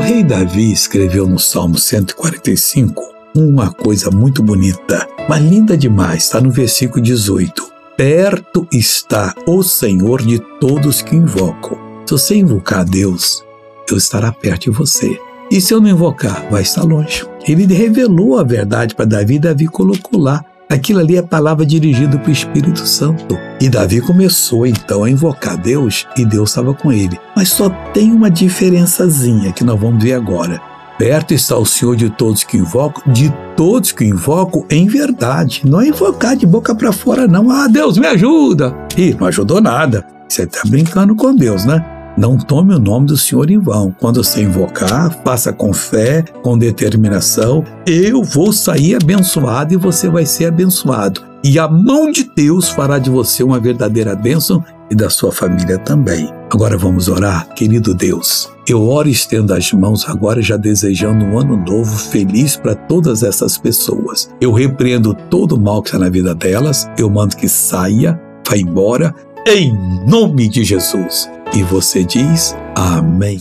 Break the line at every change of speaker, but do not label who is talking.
rei Davi escreveu no Salmo 145 uma coisa muito bonita, mas linda demais, está no versículo 18. Perto está o Senhor de todos que invocam. Se você invocar a Deus, Deus estará perto de você. E se eu não invocar, vai estar longe. Ele revelou a verdade para Davi, Davi colocou lá. Aquilo ali é palavra dirigida para o Espírito Santo. E Davi começou então a invocar Deus e Deus estava com ele. Mas só tem uma diferençazinha que nós vamos ver agora. Perto está o Senhor de todos que invocam, de todos que invocam em verdade. Não é invocar de boca para fora, não. Ah, Deus me ajuda! E não ajudou nada. Você está brincando com Deus, né? Não tome o nome do Senhor em vão. Quando você invocar, faça com fé, com determinação. Eu vou sair abençoado e você vai ser abençoado. E a mão de Deus fará de você uma verdadeira bênção e da sua família também. Agora vamos orar, querido Deus. Eu oro e estendo as mãos agora, já desejando um ano novo feliz para todas essas pessoas. Eu repreendo todo o mal que está na vida delas, eu mando que saia, vá embora, em nome de Jesus. E você diz amém.